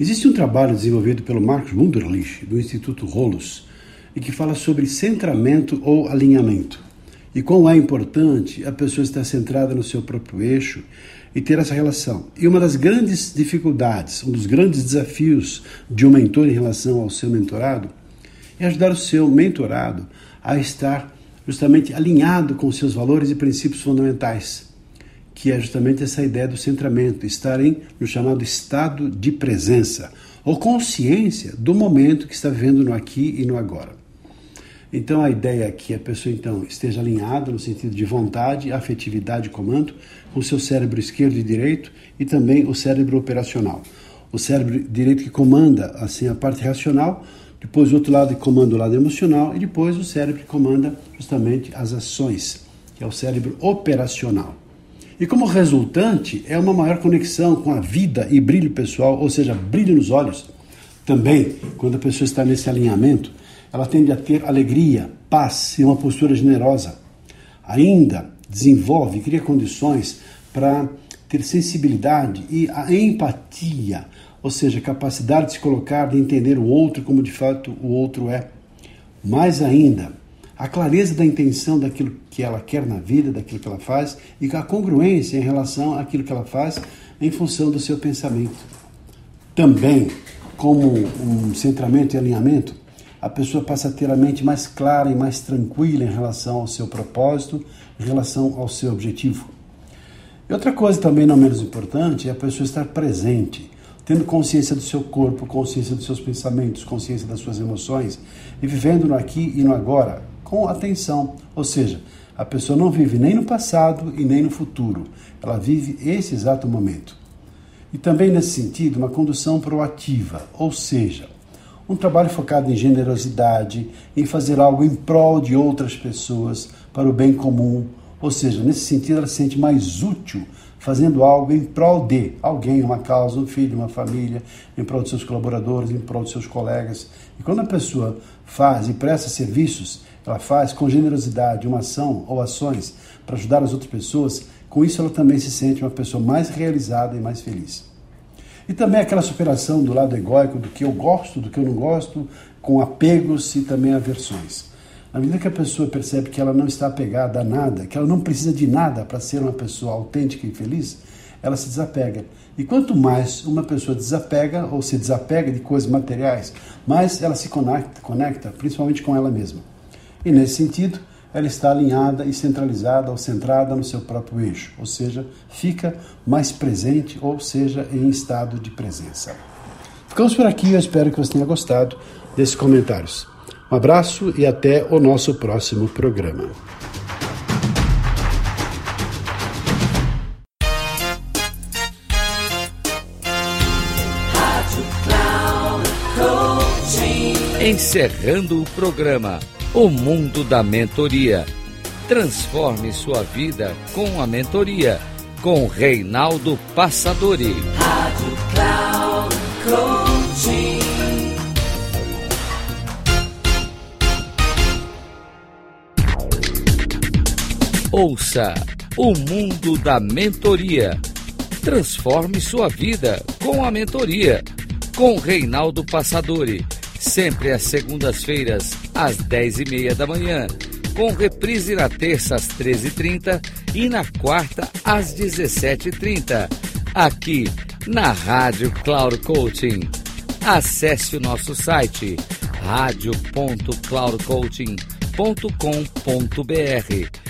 Existe um trabalho desenvolvido pelo Marcos Wunderlich, do Instituto Rolos, e que fala sobre centramento ou alinhamento. E quão é importante a pessoa estar centrada no seu próprio eixo e ter essa relação. E uma das grandes dificuldades, um dos grandes desafios de um mentor em relação ao seu mentorado é ajudar o seu mentorado a estar justamente alinhado com seus valores e princípios fundamentais que é justamente essa ideia do centramento, estarem no chamado estado de presença, ou consciência do momento que está vivendo no aqui e no agora. Então a ideia é que a pessoa então esteja alinhada no sentido de vontade, afetividade e comando com seu cérebro esquerdo e direito e também o cérebro operacional. O cérebro direito que comanda assim a parte racional, depois o outro lado que comanda o lado emocional e depois o cérebro que comanda justamente as ações, que é o cérebro operacional. E como resultante, é uma maior conexão com a vida e brilho pessoal, ou seja, brilho nos olhos. Também, quando a pessoa está nesse alinhamento, ela tende a ter alegria, paz e uma postura generosa. Ainda desenvolve, cria condições para ter sensibilidade e a empatia, ou seja, capacidade de se colocar, de entender o outro como de fato o outro é. Mais ainda, a clareza da intenção daquilo que ela quer na vida, daquilo que ela faz, e a congruência em relação àquilo que ela faz em função do seu pensamento. Também, como um centramento e alinhamento, a pessoa passa a ter a mente mais clara e mais tranquila em relação ao seu propósito, em relação ao seu objetivo. E outra coisa também não menos importante é a pessoa estar presente, tendo consciência do seu corpo, consciência dos seus pensamentos, consciência das suas emoções e vivendo no aqui e no agora, com atenção. Ou seja, a pessoa não vive nem no passado e nem no futuro, ela vive esse exato momento. E também nesse sentido, uma condução proativa, ou seja, um trabalho focado em generosidade, em fazer algo em prol de outras pessoas, para o bem comum. Ou seja, nesse sentido, ela se sente mais útil fazendo algo em prol de alguém, uma causa, um filho, uma família, em prol de seus colaboradores, em prol de seus colegas. E quando a pessoa faz e presta serviços, ela faz com generosidade uma ação ou ações para ajudar as outras pessoas, com isso ela também se sente uma pessoa mais realizada e mais feliz. E também aquela superação do lado egóico, do que eu gosto, do que eu não gosto, com apegos e também aversões. Na medida que a pessoa percebe que ela não está apegada a nada, que ela não precisa de nada para ser uma pessoa autêntica e feliz, ela se desapega. E quanto mais uma pessoa desapega ou se desapega de coisas materiais, mais ela se conecta, conecta principalmente com ela mesma. E nesse sentido, ela está alinhada e centralizada ou centrada no seu próprio eixo, ou seja, fica mais presente, ou seja, em estado de presença. Ficamos por aqui, eu espero que você tenha gostado desses comentários. Um abraço e até o nosso próximo programa. Encerrando o programa o mundo da mentoria. Transforme sua vida com a mentoria com Reinaldo Passadori. Rádio Cloud Coaching. Ouça o mundo da mentoria. Transforme sua vida com a mentoria. Com Reinaldo Passadori. Sempre às segundas-feiras, às 10h30 da manhã, com reprise na terça às 13h30 e na quarta às 17h30, aqui na Rádio Cloud Coaching. Acesse o nosso site radio.cloudcoaching.com.br